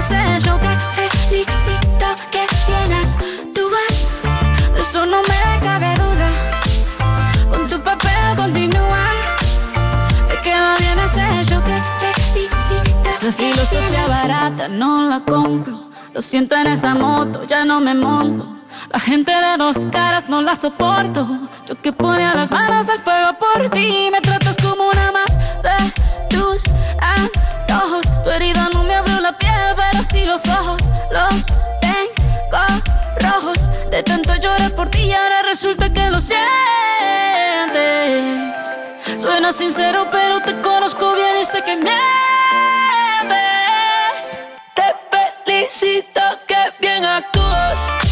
ese show. Te felicito que bien actúas. De eso no me cabe duda. Con tu papel continúa. Te queda bien ese show. Te felicito. Esa filosofía barata no la compro. Lo siento en esa moto, ya no me monto. La gente de dos caras no la soporto. Yo que ponía las manos al fuego por ti. Me tratas como una más de tus antojos. Tu herida no me abrió la piel, pero sí los ojos. Los tengo rojos. De tanto llorar por ti y ahora resulta que lo sientes. Suena sincero, pero te conozco bien y sé que mientes. Te felicito que bien actúas.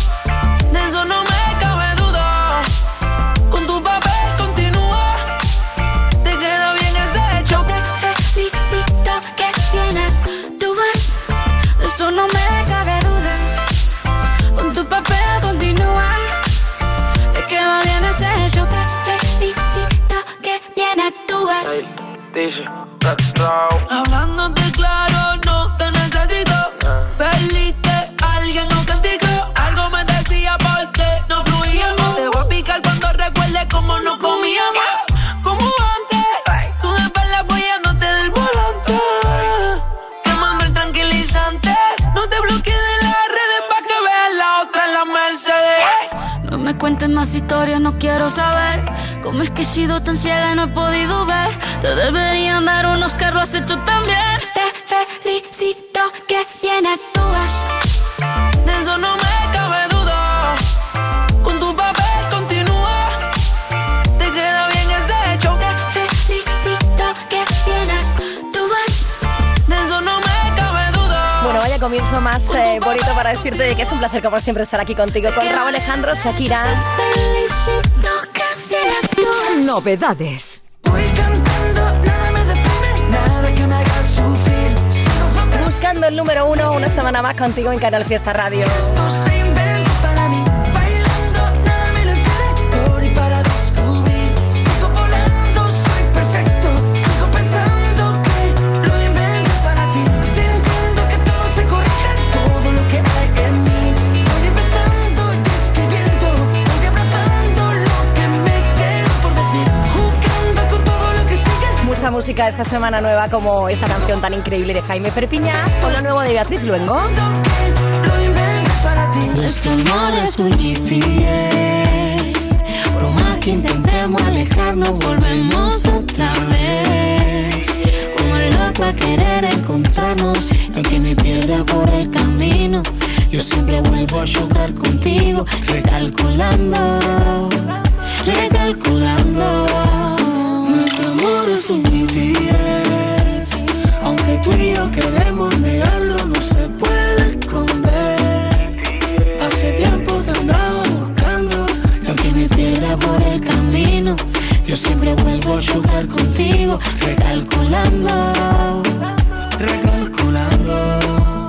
Raúl. Hablándote claro, no te necesito. Perdiste, alguien no castigó. Algo me decía porque no fluíamos. Te voy a picar cuando recuerde cómo no comíamos. Como antes, tú de espalda apoyándote del volante. Quemando el tranquilizante. No te bloquees de las redes pa' que veas la otra en la Mercedes. No me cuentes más historias, no quiero saber cómo es que he sido tan ciega y no he podido ver. Te deberían dar un Oscar, lo has hecho tan bien. Te felicito que bien actúas. De eso no me cabe duda. Con tu papel continúa. Te queda bien ese hecho. Te felicito que bien actúas. De eso no me cabe duda. Bueno, vaya comienzo más eh, bonito para decirte de que es un placer como siempre estar aquí contigo con Raúl Alejandro, Shakira. Felicito bien actúas. Novedades. Voy cantando, nada me deprime, nada que me haga sufrir. Sigo flotando, Buscando el número uno una semana más contigo en Canal Fiesta Radio. Música esta semana nueva como esta canción tan increíble de Jaime Perpiñá o lo nuevo de Beatriz Luengo. Nuestro amor es un GPS. Por más que intentemos alejarnos, volvemos otra vez. Como el loco querer encontrarnos, aunque me pierda por el camino. Yo siempre vuelvo a chocar contigo, recalculando, recalculando. Nuestro amor es un GPS. Aunque tú y yo queremos negarlo, no se puede esconder. Hace tiempo te andaba buscando, y aunque me pierda por el camino, yo siempre vuelvo a chocar contigo, recalculando, recalculando.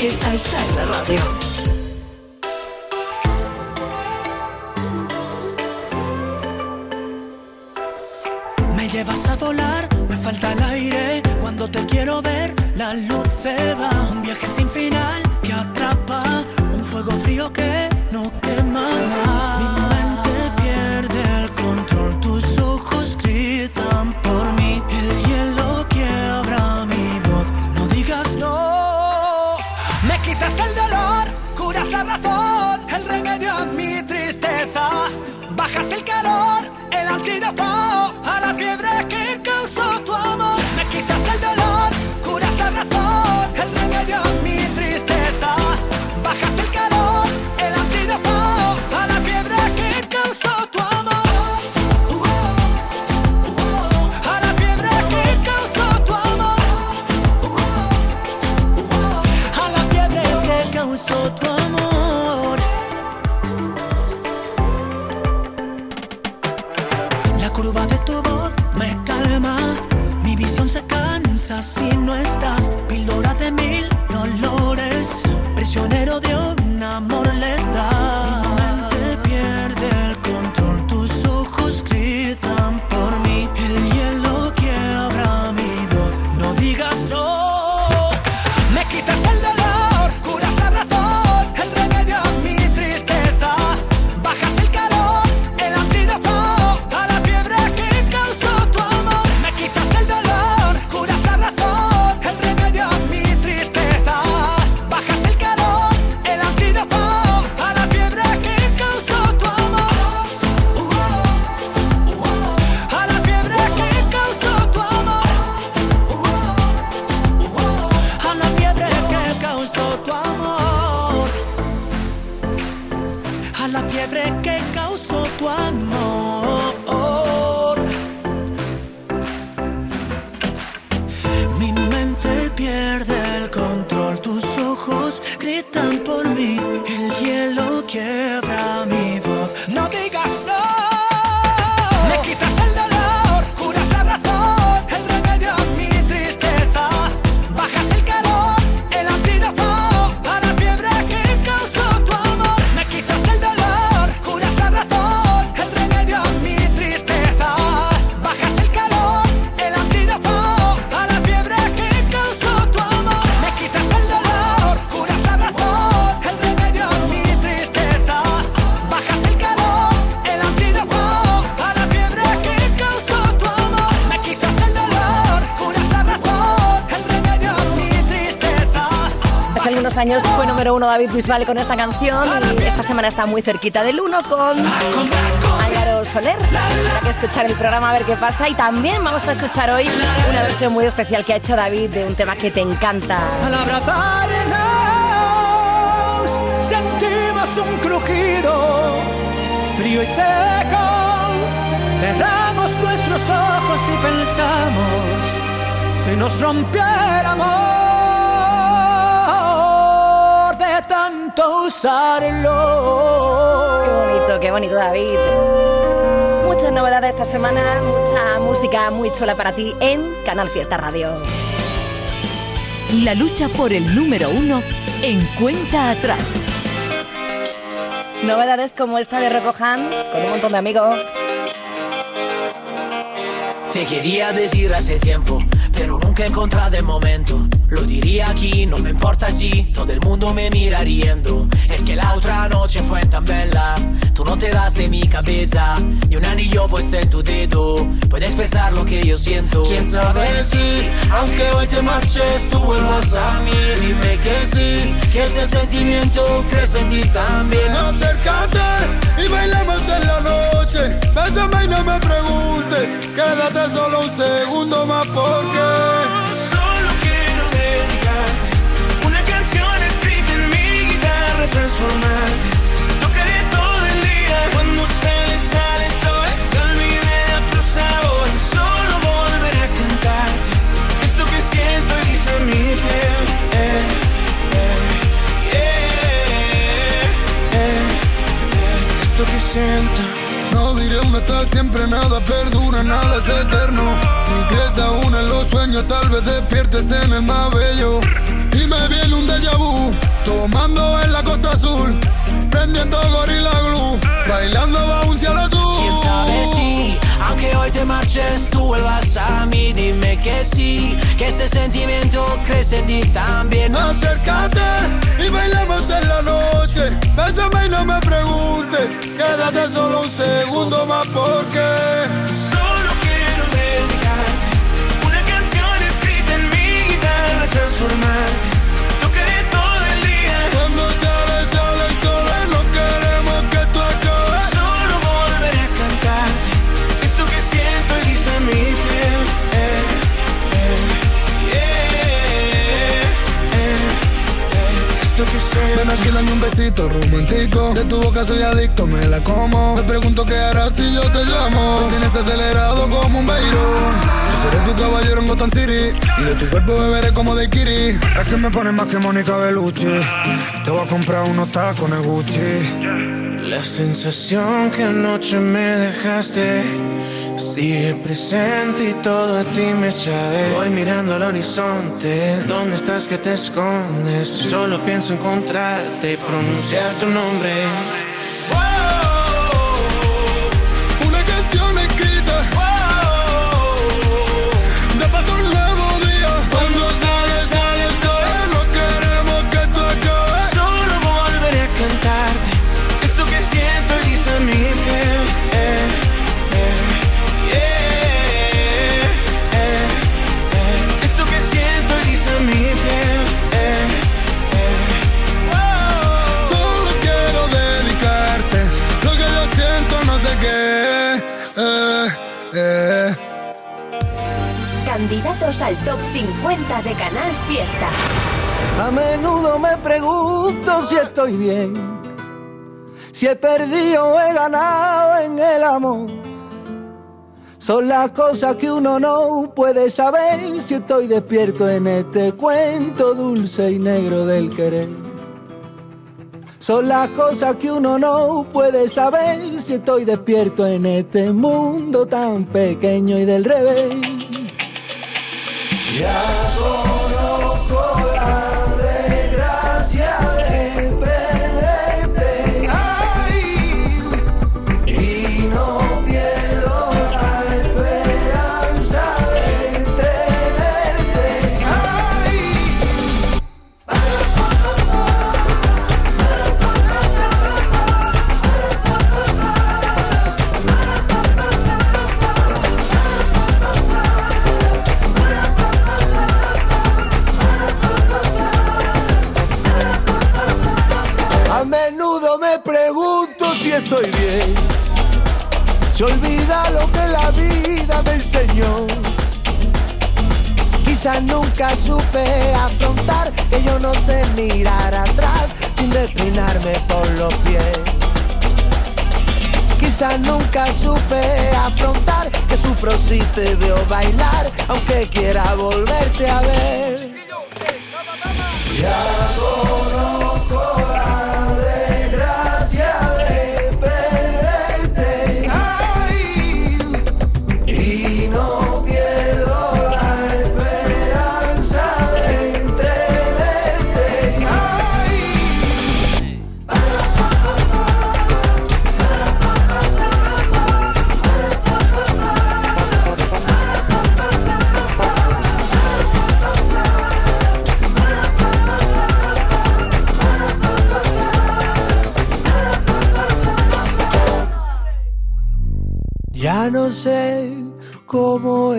Fiesta está en la radio. Me llevas a volar, me falta el aire. Cuando te quiero ver, la luz se va. Un viaje sin final que atrapa. Un fuego frío que no quema más. El calor, el antídoto años fue número uno David Bisbal con esta canción y esta semana está muy cerquita del uno con Álvaro Soler. Habrá que escuchar el programa a ver qué pasa y también vamos a escuchar hoy una versión muy especial que ha hecho David de un tema que te encanta. Al abrazarnos sentimos un crujido frío y seco. Cerramos nuestros ojos y pensamos si nos rompió tanto usarlo. Qué bonito, qué bonito David. Muchas novedades esta semana, mucha música muy chula para ti en Canal Fiesta Radio. La lucha por el número uno en cuenta atrás. Novedades como esta de Recojan con un montón de amigos. Te quería decir hace tiempo, pero nunca he encontrado el momento. Lo diría aquí, no me importa si todo el mundo me mira riendo. Es que la otra noche fue tan bella, tú no te das de mi cabeza, ni un anillo puesto en tu dedo. Puedes pensar lo que yo siento. Quién sabe si, aunque hoy te marches, tú vuelvas a mí. Dime que sí, que ese sentimiento crece en ti también. Acércate y bailemos en la noche. Bésame y no me preguntes. Quédate solo un segundo más porque. Solo quiero dedicarte una canción escrita en mi guitarra transformante. Tocaré todo el día cuando se le sale el sol. Olvide de otro sabor. Solo volveré a cantarte esto que siento y dice mi piel. Eh, eh, eh, eh, esto que siento. No diré una está siempre nada nada es eterno. Si crees aún en los sueños, tal vez despiertes en el más bello. Y me viene un déjà vu, tomando en la costa azul, prendiendo gorila glue, bailando bajo un cielo azul. Quién sabe si, aunque hoy te marches, tú vuelvas a mí. Dime que sí, que ese sentimiento crece en ti también. Acércate y bailemos en la noche. Bésame y no me preguntes. Quédate solo un segundo más porque. No querés todo el día. Cuando se deshale el sol, eh, queremos que esto. Solo volver a cantar Esto que siento es guisa en mi fe. Eh, eh, esto que sé. Ven aquí dándome un besito romántico. De tu boca soy adicto, me la como. Me pregunto qué harás si yo te llamo. Lo tienes acelerado como un Beirut. Seré tu caballero en Gotham City. Y de tu cuerpo beberé como de Kiri. Es que me pones más que Mónica Bellucci. Te voy a comprar unos tacones Gucci. La sensación que anoche me dejaste sigue presente y todo a ti me sabe. Voy mirando al horizonte, ¿dónde estás que te escondes? Solo pienso encontrarte y pronunciar tu nombre. Canal Fiesta. A menudo me pregunto si estoy bien, si he perdido o he ganado en el amor. Son las cosas que uno no puede saber si estoy despierto en este cuento dulce y negro del querer. Son las cosas que uno no puede saber si estoy despierto en este mundo tan pequeño y del revés. Ya conozco Se olvida lo que la vida me enseñó. Quizás nunca supe afrontar que yo no sé mirar atrás sin despeinarme por los pies. Quizás nunca supe afrontar que sufro si te veo bailar, aunque quiera volverte a ver. Ya conozco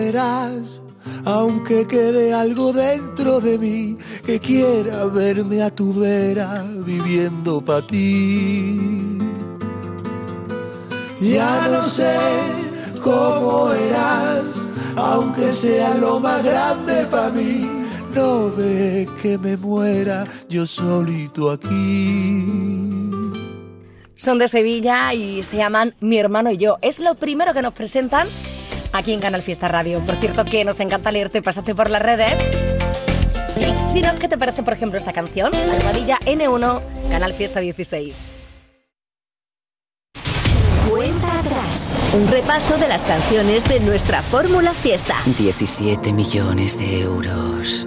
eras, aunque quede algo dentro de mí que quiera verme a tu vera viviendo para ti. Ya no sé cómo eras, aunque sea lo más grande para mí. No de que me muera yo solito aquí. Son de Sevilla y se llaman Mi hermano y yo. Es lo primero que nos presentan aquí en Canal Fiesta Radio. Por cierto, que nos encanta leerte, pásate por las redes. Y dinos qué te parece, por ejemplo, esta canción, Almohadilla N1, Canal Fiesta 16. Cuenta atrás. Un repaso de las canciones de nuestra Fórmula Fiesta. 17 millones de euros.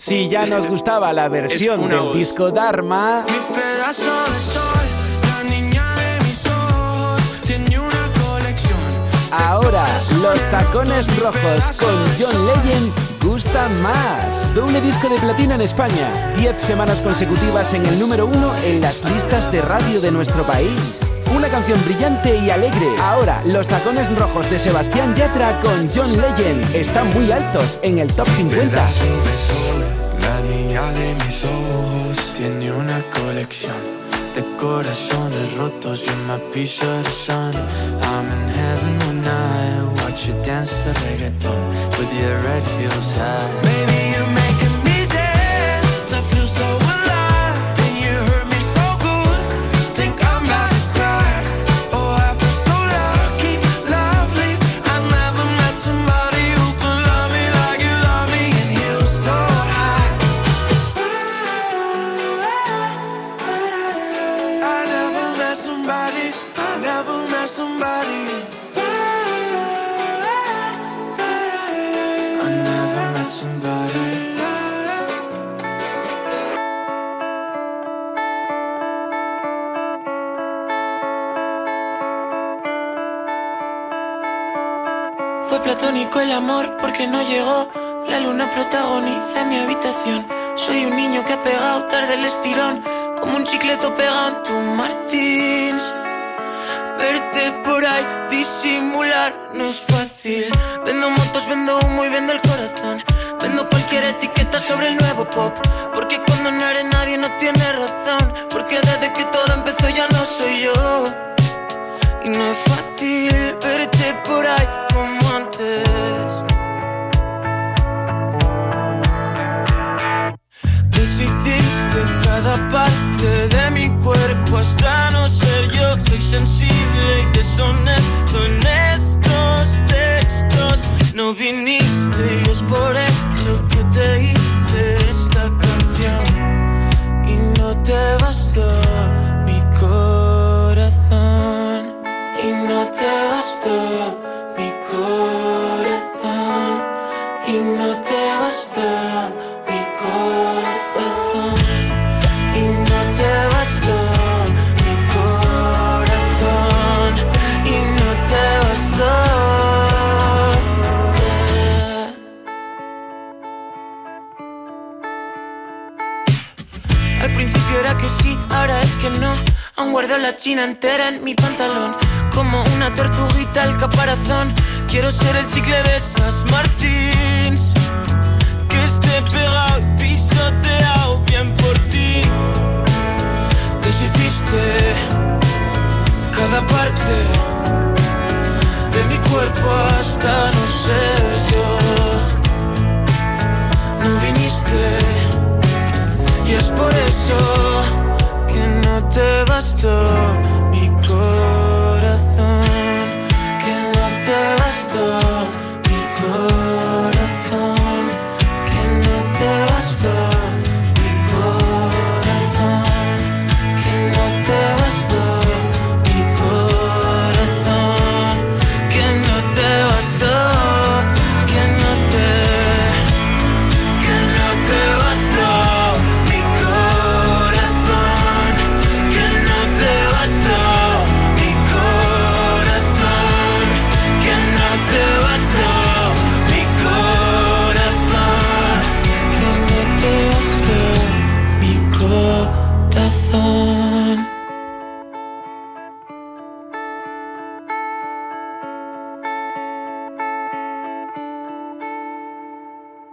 Si ya nos gustaba la versión del voz. disco Dharma, Pedazo de sol, la niña de mis ojos, tiene una colección. ahora los tacones rojos con John Legend gustan más. Doble disco de platino en España, 10 semanas consecutivas en el número uno en las listas de radio de nuestro país. Una canción brillante y alegre. Ahora, los tacones rojos de Sebastián Yatra con John Legend están muy altos en el top 50. Niña de mis ojos tiene una colección de corazones rotos. You're my piece of the sun. I'm in heaven when I watch you dance to reggaeton with your red heels high. Baby, Platónico el amor porque no llegó. La luna protagoniza mi habitación. Soy un niño que ha pegado tarde el estirón. Como un chicleto pegado en tu Martins. Verte por ahí, disimular no es fácil. Vendo motos, vendo humo y vendo el corazón. Vendo cualquier etiqueta sobre el nuevo pop. Porque cuando no eres nadie no tienes razón. Porque desde que todo empezó ya no soy yo. Y no es fácil verte por ahí hasta no ser yo. Soy sensible y deshonesto en estos textos. No viniste y es por eso que te hice esta canción. Y no te bastó Guardo la china entera en mi pantalón. Como una tortuguita al caparazón. Quiero ser el chicle de esas Martins. Que esté pegado pisoteado bien por ti. Deshiciste cada parte de mi cuerpo hasta no ser yo. No viniste. Y es por eso te bastó. mi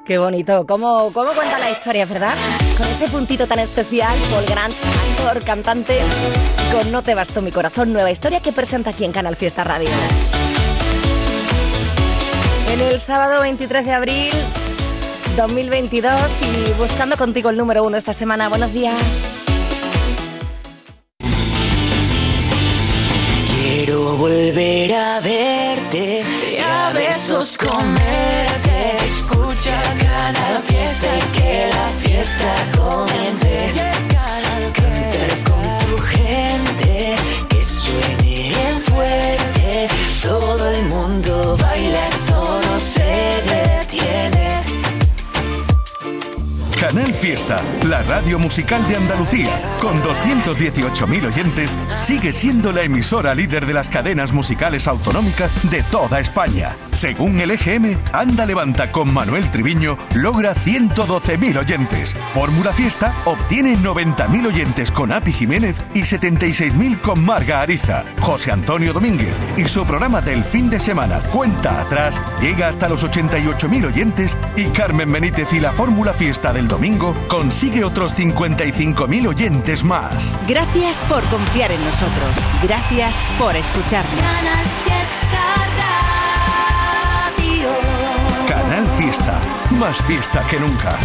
Qué bonito. ¿Cómo, ¿Cómo cuenta la historia, verdad? Con ese puntito tan especial, Paul Grant, actor, cantante, con No te bastó mi corazón, nueva historia que presenta aquí en Canal Fiesta Radio. En el sábado 23 de abril 2022 y buscando contigo el número uno esta semana. Buenos días. Quiero volver a verte y a besos comerte. Escucha Canal Fiesta. y Canal Fiesta, la radio musical de Andalucía, con 218.000 oyentes, sigue siendo la emisora líder de las cadenas musicales autonómicas de toda España. Según el EGM, Anda Levanta con Manuel Triviño logra 112.000 oyentes. Fórmula Fiesta obtiene 90.000 oyentes con Api Jiménez y 76.000 con Marga Ariza. José Antonio Domínguez y su programa del fin de semana Cuenta Atrás llega hasta los 88.000 oyentes y Carmen Benítez y la Fórmula Fiesta del domingo consigue otros 55.000 oyentes más. Gracias por confiar en nosotros. Gracias por escucharnos. Canal Fiesta, más fiesta que nunca.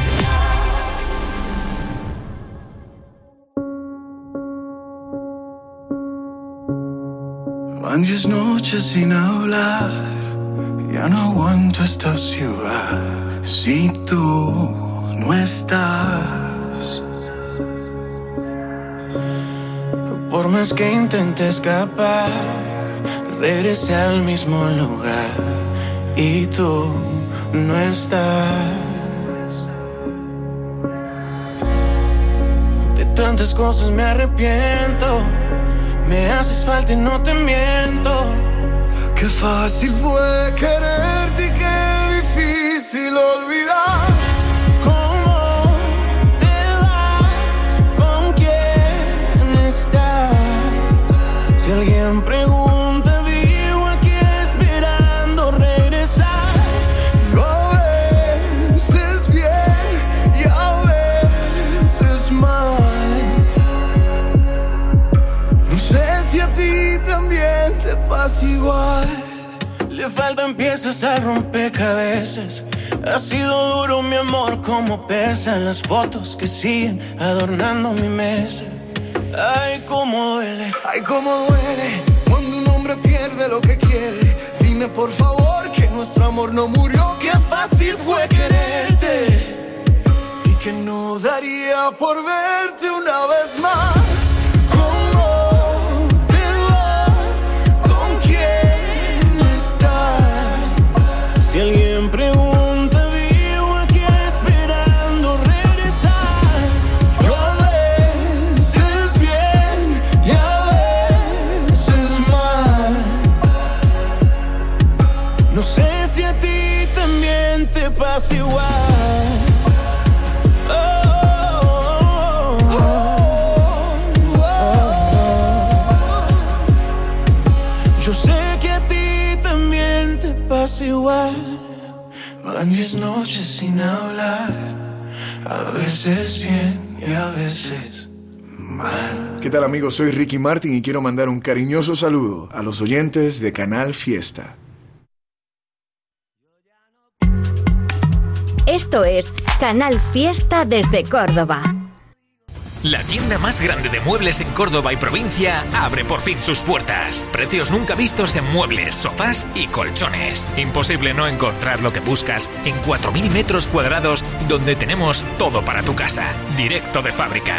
Van diez noches sin hablar, ya no aguanto esta ciudad. Si tú no estás, Por más que intente escapar, regresé al mismo lugar y tú no estás. De tantas cosas me arrepiento, me haces falta y no te miento. qué fácil fue quererte y qué difícil olvidar. Le faltan piezas al rompecabezas. Ha sido duro mi amor, como pesan las fotos que siguen adornando mi mesa. Ay, cómo duele. Ay, cómo duele cuando un hombre pierde lo que quiere. Dime por favor que nuestro amor no murió, que fácil fue quererte. Y que no daría por verte una vez más. Noches sin hablar, a veces bien y a veces mal. ¿Qué tal amigos? Soy Ricky Martin y quiero mandar un cariñoso saludo a los oyentes de Canal Fiesta. Esto es Canal Fiesta desde Córdoba. La tienda más grande de muebles en Córdoba y provincia abre por fin sus puertas. Precios nunca vistos en muebles, sofás y colchones. Imposible no encontrar lo que buscas en 4.000 metros cuadrados donde tenemos todo para tu casa, directo de fábrica.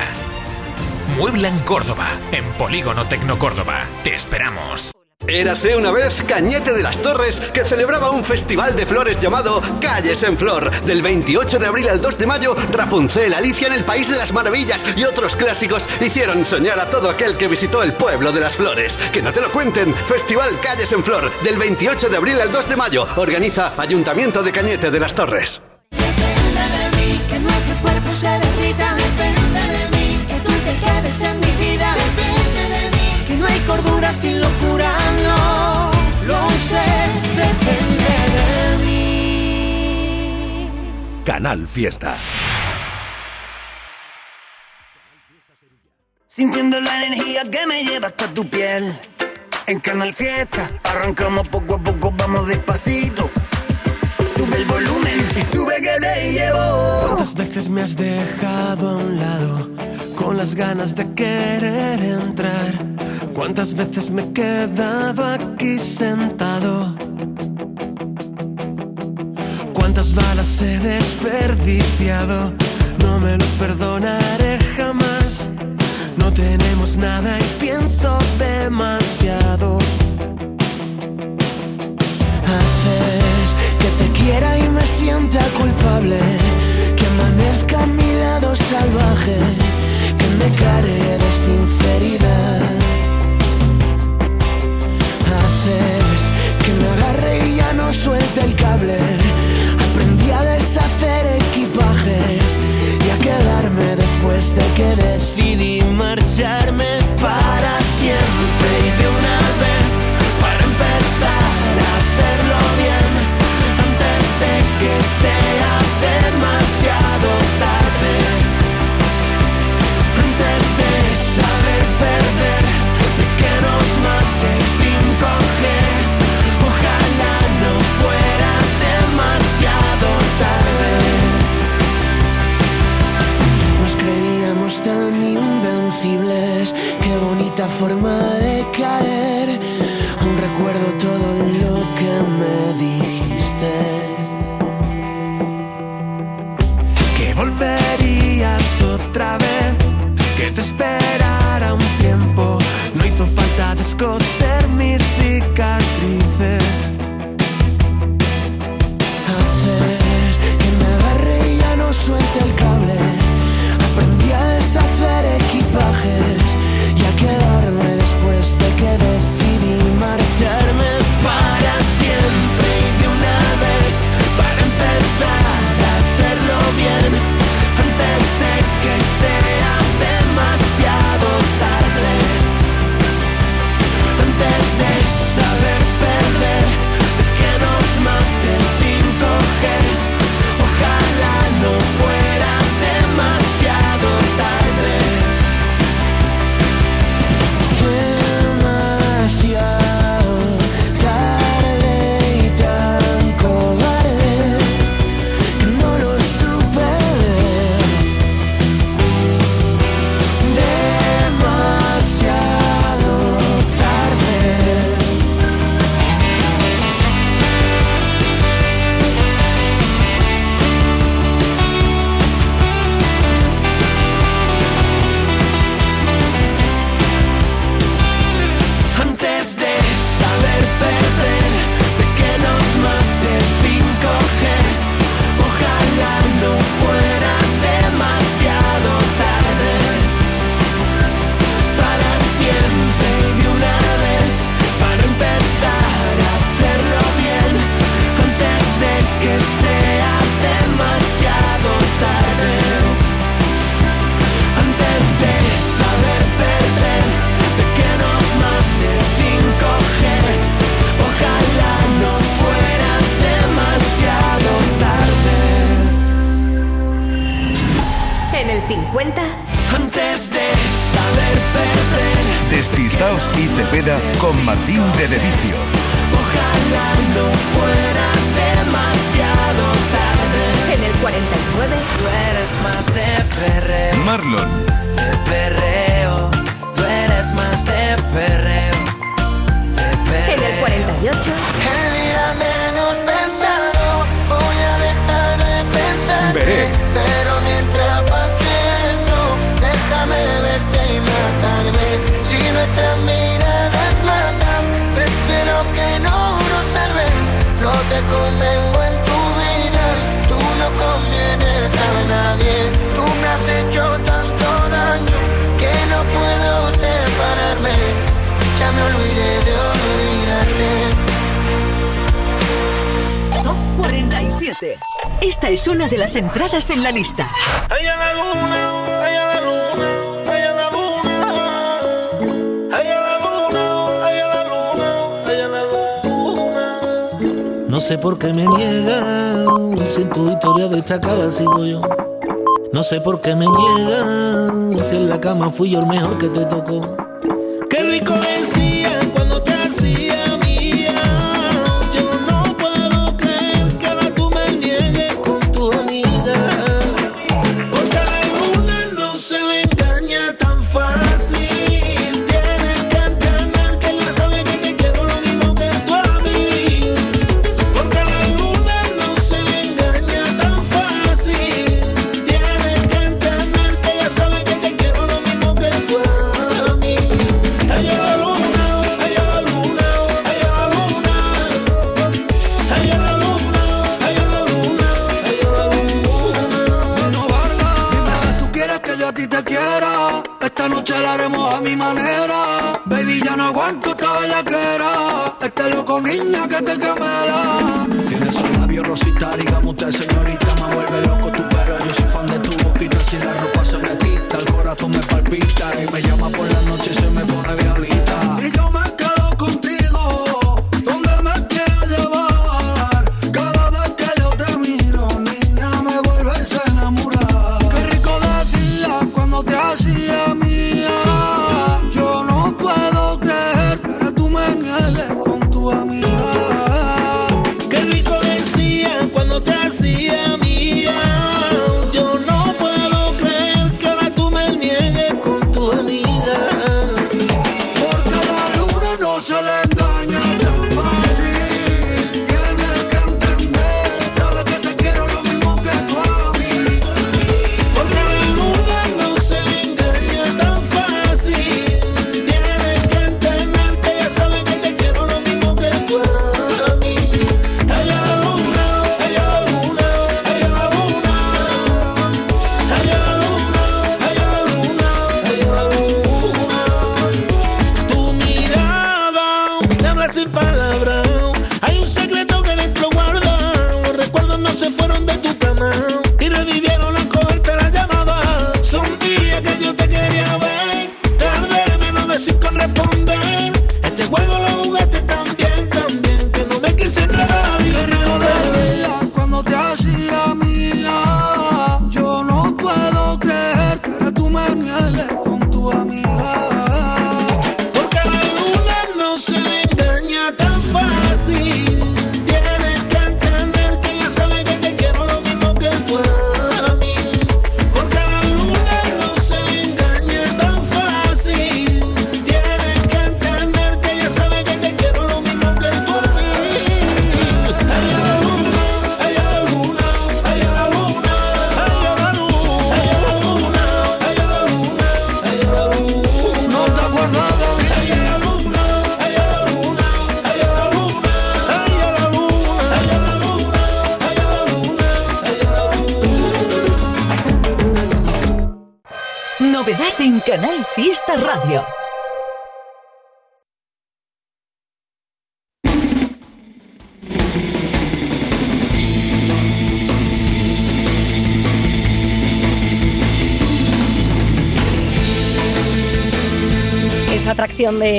Muebla en Córdoba, en Polígono Tecno Córdoba. Te esperamos. Érase una vez Cañete de las Torres que celebraba un festival de flores llamado Calles en Flor. Del 28 de abril al 2 de mayo, Rapunzel, Alicia en el País de las Maravillas y otros clásicos hicieron soñar a todo aquel que visitó el pueblo de las flores. Que no te lo cuenten, Festival Calles en Flor. Del 28 de abril al 2 de mayo, organiza Ayuntamiento de Cañete de las Torres. Cordura sin locura, no lo sé, depende de mí. Canal Fiesta. Sintiendo la energía que me lleva hasta tu piel. En Canal Fiesta, arrancamos poco a poco, vamos despacito. Sube el volumen y sube que te llevo. ¿Cuántas veces me has dejado a un lado con las ganas de querer entrar? ¿Cuántas veces me he quedado aquí sentado? ¿Cuántas balas he desperdiciado? No me lo perdonaré jamás. No tenemos nada y pienso demasiado. Haces que te quiera y me sienta culpable. Que amanezca a mi Novedad pecaré de sinceridad. Haces que me agarre y ya no suelte el cable. Aprendí a deshacer equipajes y a quedarme después de que decidí marcharme para siempre. entradas en la lista. No sé por qué me niegas, si en tu historia destacada sigo yo. No sé por qué me niegas, si en la cama fui yo el mejor que te tocó.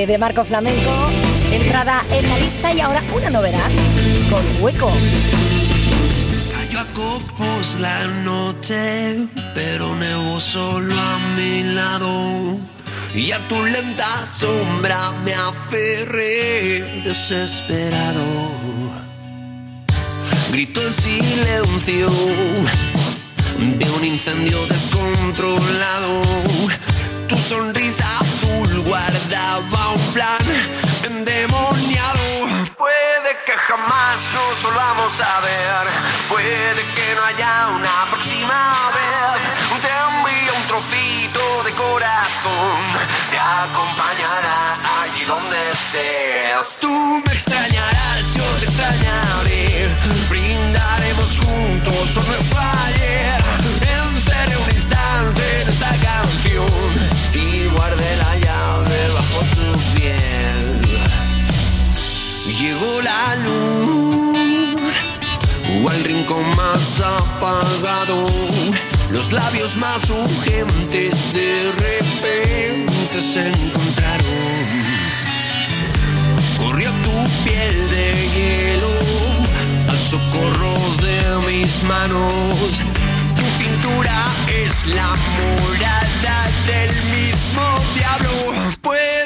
De, Marco Flamenco, entrada en la lista y ahora una novedad con hueco. Cayó a copos la noche, pero nevó solo a mi lado. Y a tu lenta sombra me aferré desesperado. Grito en silencio de un incendio descontrolado. Tu sonrisa azul guardaba un plan endemoniado. Puede que jamás nos volvamos a ver. Puede que no haya una próxima vez. Te envío un trocito de corazón. Te acompañará allí donde estés. Tú me extrañarás, yo te extrañaré. Brindaremos juntos por nuestro ayer. Encerré un instante en esta canción Llegó la luz o al rincón más apagado. Los labios más urgentes de repente se encontraron. Corrió tu piel de hielo al socorro de mis manos. Tu cintura es la morada del mismo diablo.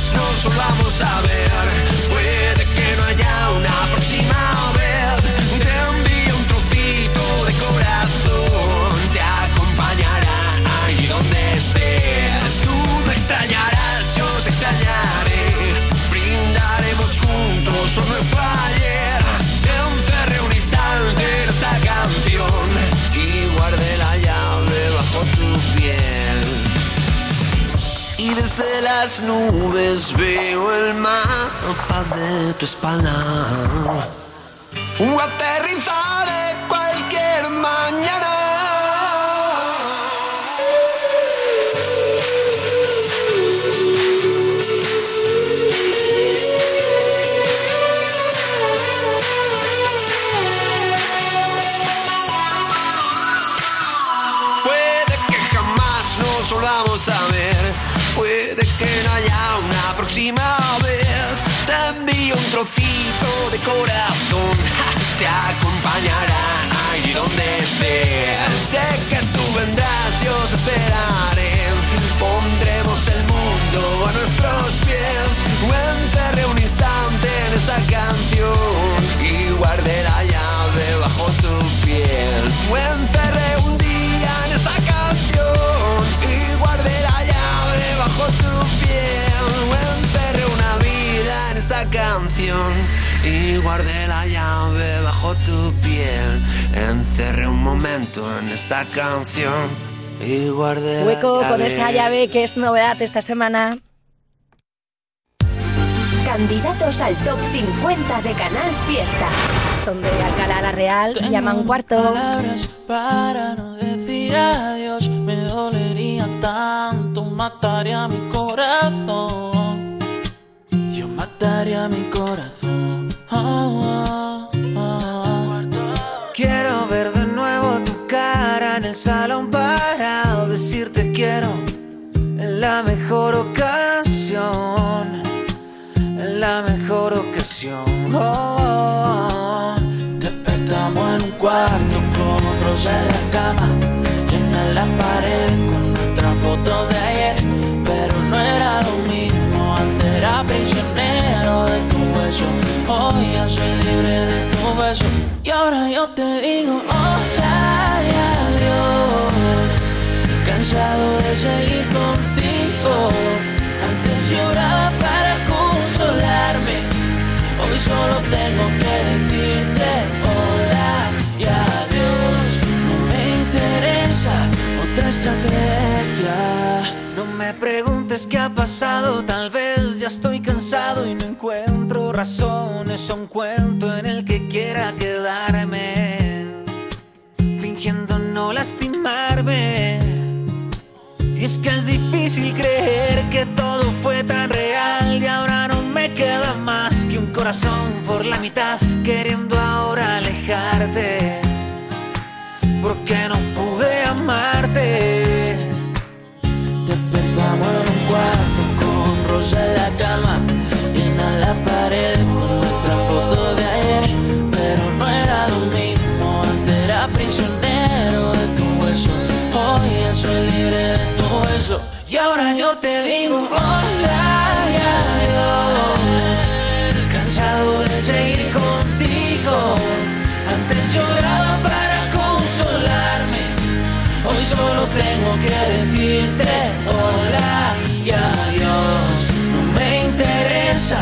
Que jamás nos volvamos a ver. Puede que no haya una próxima vez. Te envío un trocito de corazón. Te acompañará ahí donde estés. Tú me extrañarás, yo te extrañaré. Brindaremos juntos por nuestro desde las nubes veo el mapa de tu espalda. Un aterrizaré cualquier mañana. Un en esta canción y guardé Hueco la con esa llave que es novedad esta semana. Candidatos al top 50 de Canal Fiesta. Son de Alcalá la Real, se llaman Cuarto. palabras para no decir adiós. Me dolería tanto, mataría mi corazón. Yo mataría mi mejor ocasión, en la mejor ocasión. Oh, Despertamos en un cuarto con rosa en la cama en la pared con nuestra foto de ayer. Pero no era lo mismo, antes era prisionero de tu beso. Hoy ya soy libre de tu beso. Y ahora yo te digo hola y adiós. Cansado de seguir Antes lloraba para consolarme. Hoy solo tengo que decirte hola y adiós. No me interesa otra estrategia. No me preguntes qué ha pasado, tal vez ya estoy cansado y no encuentro razones un cuento en el que quiera quedarme, fingiendo no lastimarme. Es que es difícil creer que todo fue tan real y ahora no me queda más que un corazón por la mitad queriendo ahora alejarte. Porque no pude amarte. Despertamos en un cuarto con rosa en la cama y en la pared yo te digo hola y adiós. Cansado de seguir contigo. Antes lloraba para consolarme. Hoy solo tengo que decirte hola y adiós. No me interesa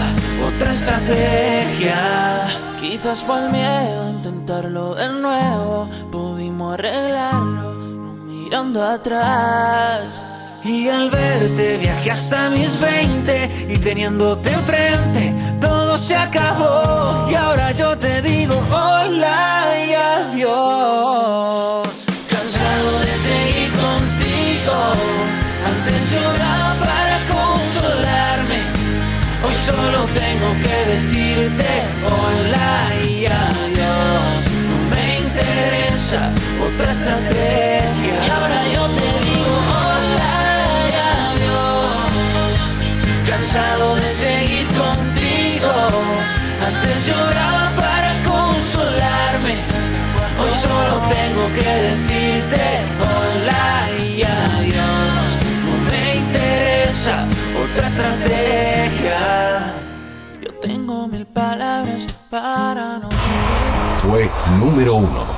otra estrategia. Quizás fue el miedo a intentarlo de nuevo. Pudimos arreglarlo, no mirando atrás. Y al verte viajé hasta mis 20 y teniéndote enfrente todo se acabó y ahora yo te digo hola y adiós. Cansado de seguir contigo, antes lloraba para consolarme. Hoy solo tengo que decirte hola y adiós. No me interesa otra estrategia. Cansado de seguir contigo, antes lloraba para consolarme. Hoy solo tengo que decirte hola y adiós. No me interesa otra estrategia. Yo tengo mil palabras para no. Fue número uno.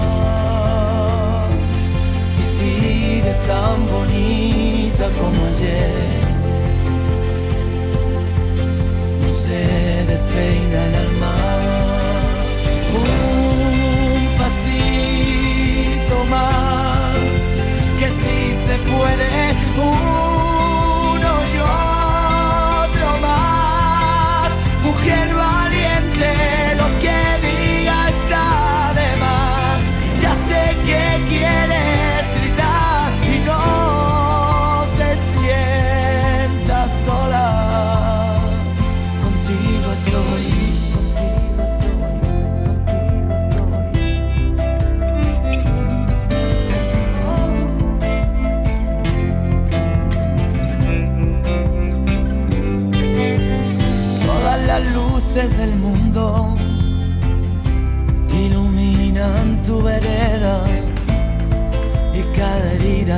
sigues tan bonita como ayer. No se despeina el alma. Un pasito más, que si se puede. Uno y otro más. Mujer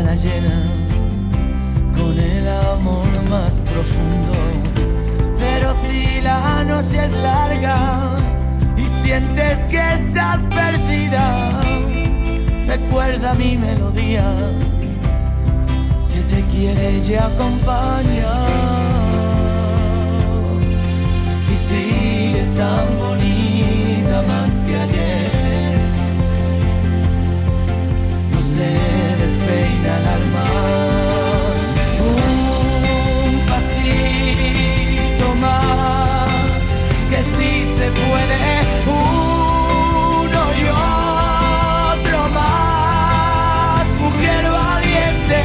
la llena con el amor más profundo. Pero si la noche es larga y sientes que estás perdida, recuerda mi melodía que te quiere y acompaña. Y sigues tan bonita Un pasito más, que si se puede. Uno y otro más. Mujer valiente,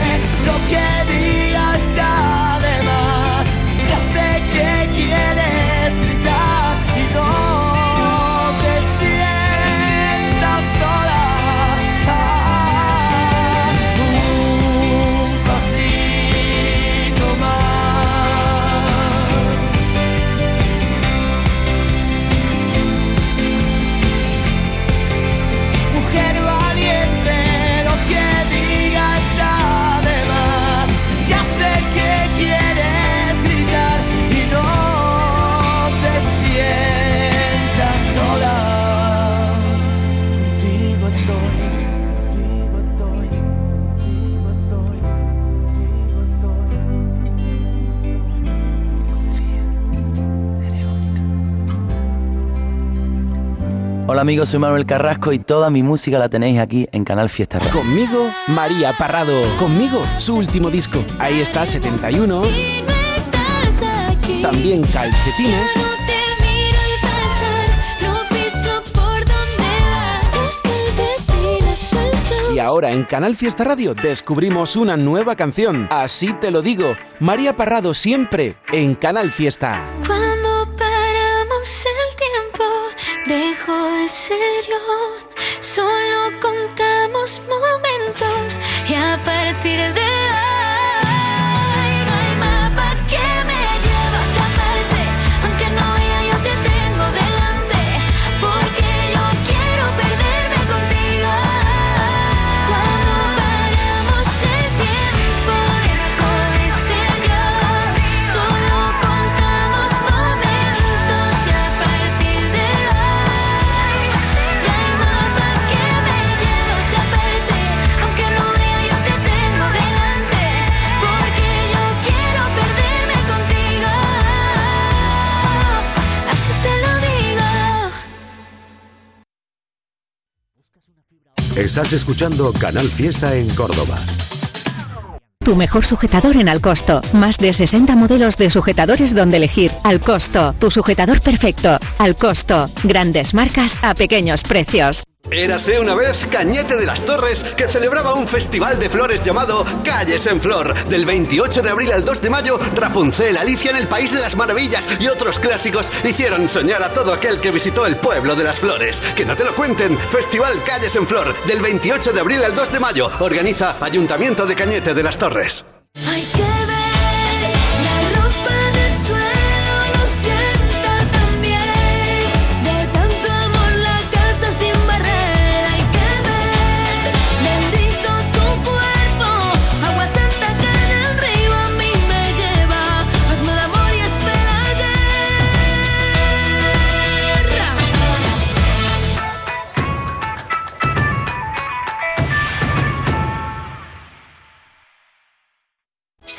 lo que amigos? Soy Manuel Carrasco y toda mi música la tenéis aquí en Canal Fiesta Radio. Conmigo, María Parrado. Conmigo, su último disco. Ahí está, 71. También Calcetines. Y ahora en Canal Fiesta Radio descubrimos una nueva canción. Así te lo digo. María Parrado siempre en Canal Fiesta. Dejo de ser yo. Solo contamos momentos y a partir de Estás escuchando Canal Fiesta en Córdoba. Tu mejor sujetador en Alcosto. Más de 60 modelos de sujetadores donde elegir. Alcosto, tu sujetador perfecto. Alcosto, grandes marcas a pequeños precios. Érase una vez Cañete de las Torres que celebraba un festival de flores llamado Calles en Flor. Del 28 de abril al 2 de mayo, Rapunzel, Alicia en el País de las Maravillas y otros clásicos hicieron soñar a todo aquel que visitó el pueblo de las flores. Que no te lo cuenten, Festival Calles en Flor. Del 28 de abril al 2 de mayo, organiza Ayuntamiento de Cañete de las Torres.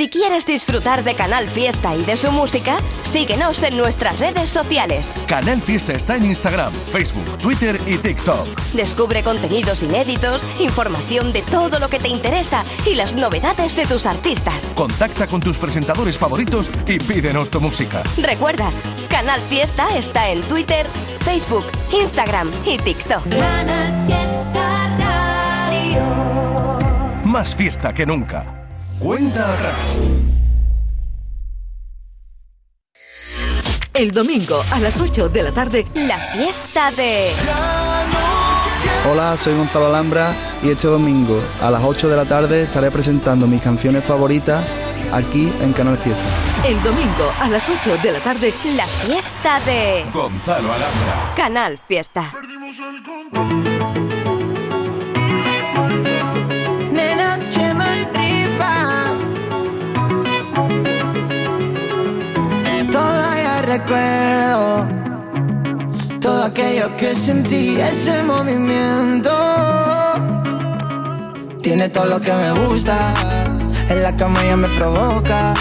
Si quieres disfrutar de Canal Fiesta y de su música, síguenos en nuestras redes sociales. Canal Fiesta está en Instagram, Facebook, Twitter y TikTok. Descubre contenidos inéditos, información de todo lo que te interesa y las novedades de tus artistas. Contacta con tus presentadores favoritos y pídenos tu música. Recuerda, Canal Fiesta está en Twitter, Facebook, Instagram y TikTok. Fiesta Radio. Más fiesta que nunca. Cuenta atrás. El domingo a las 8 de la tarde, la fiesta de... Hola, soy Gonzalo Alhambra y este domingo a las 8 de la tarde estaré presentando mis canciones favoritas aquí en Canal Fiesta. El domingo a las 8 de la tarde, la fiesta de... Gonzalo Alhambra. Canal Fiesta. De recuerdo todo aquello que sentí, ese movimiento. Tiene todo lo que me gusta, en la cama ya me provoca.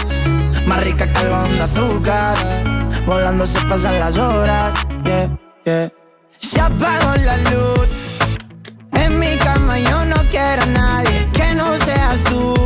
Más rica que algodón de azúcar, volando se pasan las horas. Yeah, yeah. Se apagó la luz, en mi cama yo no quiero a nadie que no seas tú.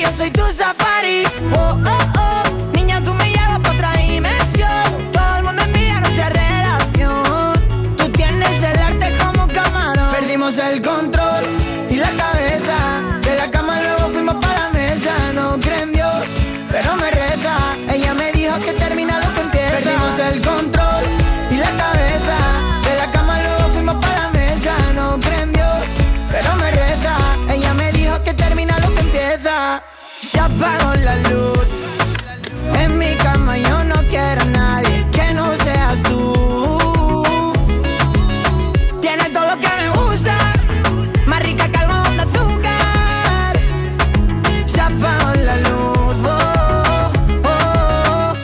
Yo soy tu safari. Oh, oh. apagó la luz. En mi cama yo no quiero a nadie que no seas tú. Tienes todo lo que me gusta, más rica que algodón de azúcar. Se apagó la luz. Oh, oh, oh.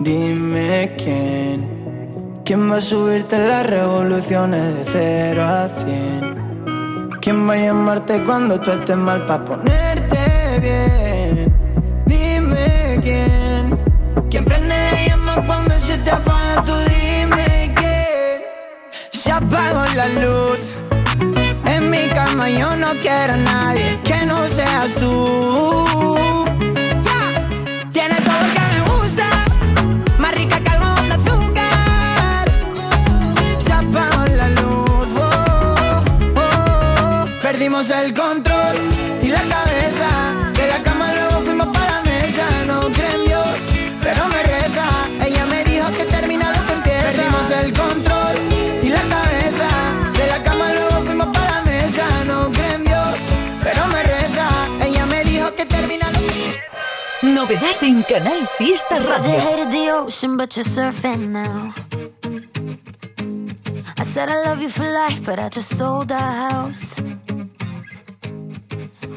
Dime quién, quién va a subirte las revoluciones de cero a cien. ¿Quién va a llamarte cuando tú estés mal para ponerte bien? Dime quién. ¿Quién prende la llama cuando se te apaga? Tú dime quién. Se apagó la luz. En mi cama yo no quiero a nadie que no seas tú. Perdimos el control y la cabeza. De la cama luego fuimos para la mesa. No creo en Dios, pero me reza. Ella me dijo que termina lo que empieza. Perdimos el control y la cabeza. De la cama luego fuimos para la mesa. No creo en Dios, pero me reza. Ella me dijo que termina lo que Novedad en Canal Fiesta Radio. hated the ocean, but you're surfing now. I said I love you for life, but I just sold our house.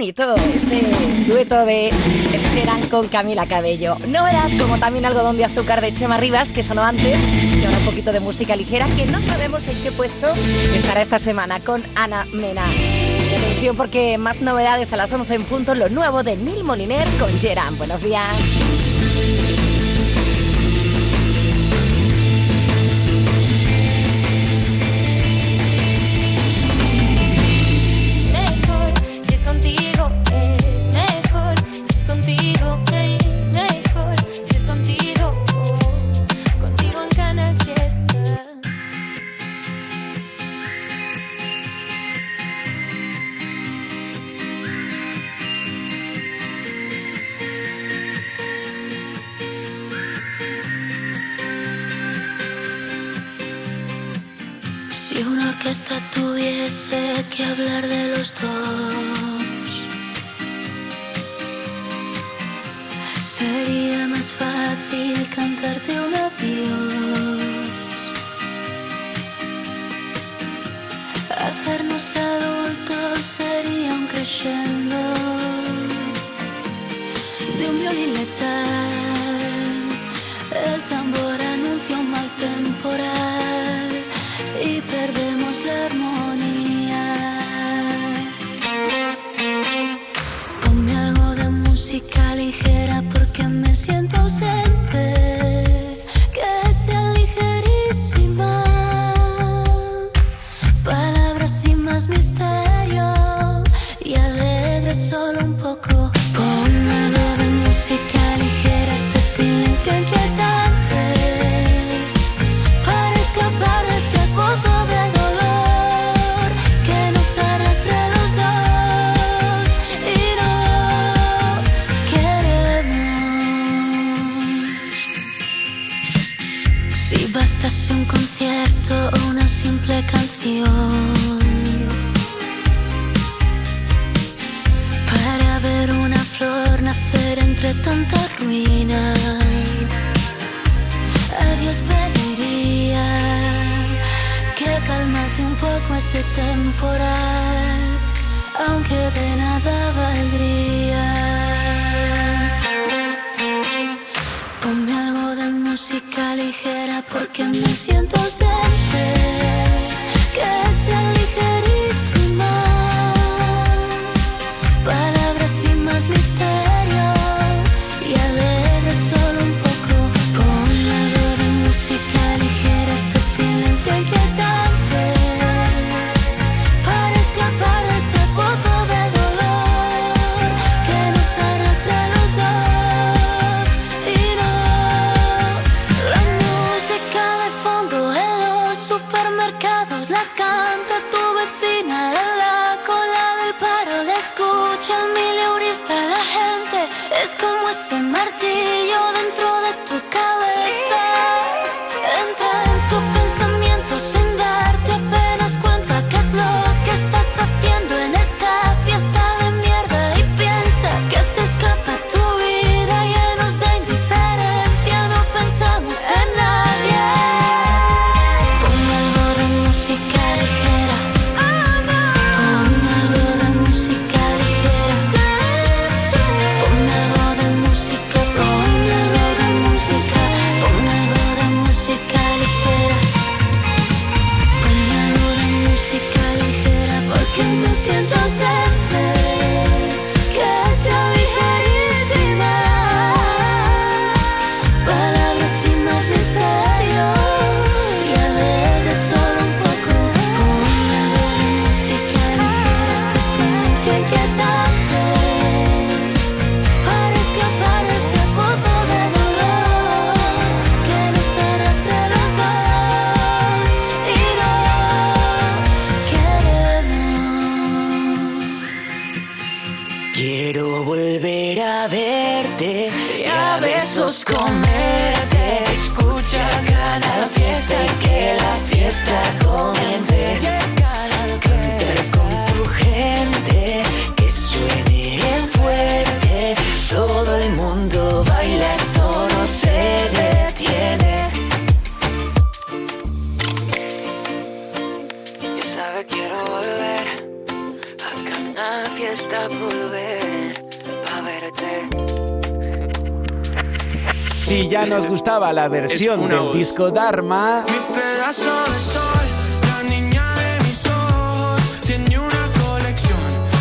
bonito este dueto de Ed con Camila Cabello. Novedad, como también algodón de azúcar de Chema Rivas, que sonó antes, y ahora un poquito de música ligera, que no sabemos en qué puesto estará esta semana con Ana Mena. Atención porque más novedades a las 11 en punto, lo nuevo de Neil Moliner con Geran. Buenos días. San Martín. nos gustaba la versión del voz. disco Dharma. Mi pedazo de la niña de mis ojos, tiene una colección.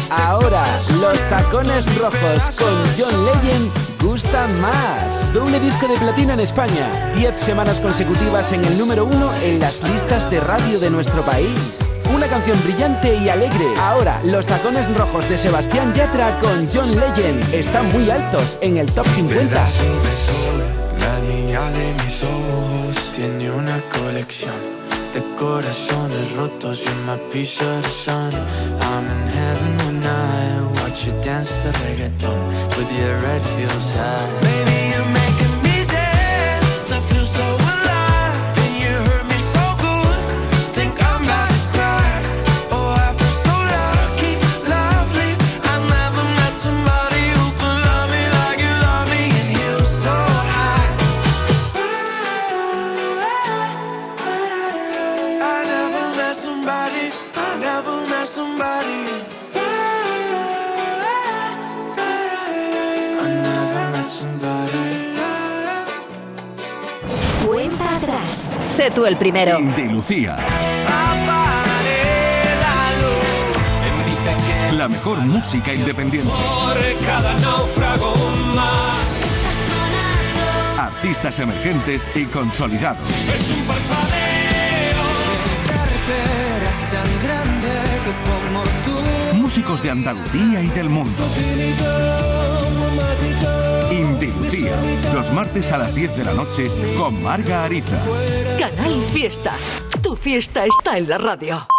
Ahora, los tacones rojos con John Legend gustan más. Doble disco de platino en España. Diez semanas consecutivas en el número uno en las listas de radio de nuestro país. Una canción brillante y alegre. Ahora, los tacones rojos de Sebastián Yatra con John Legend están muy altos en el top 50 de mis ojos tiene una colección de corazones rotos. You're my piece of the sun. I'm in heaven when I watch you dance the reggaeton with your red heels high. Baby, Sé tú el primero. Indy Lucía. La mejor música independiente. Por cada náufrago más. Artistas emergentes y consolidados. Es un tan grande que como tú. Músicos de Andalucía y del mundo. Los martes a las 10 de la noche con Marga Ariza. Canal Fiesta. Tu fiesta está en la radio.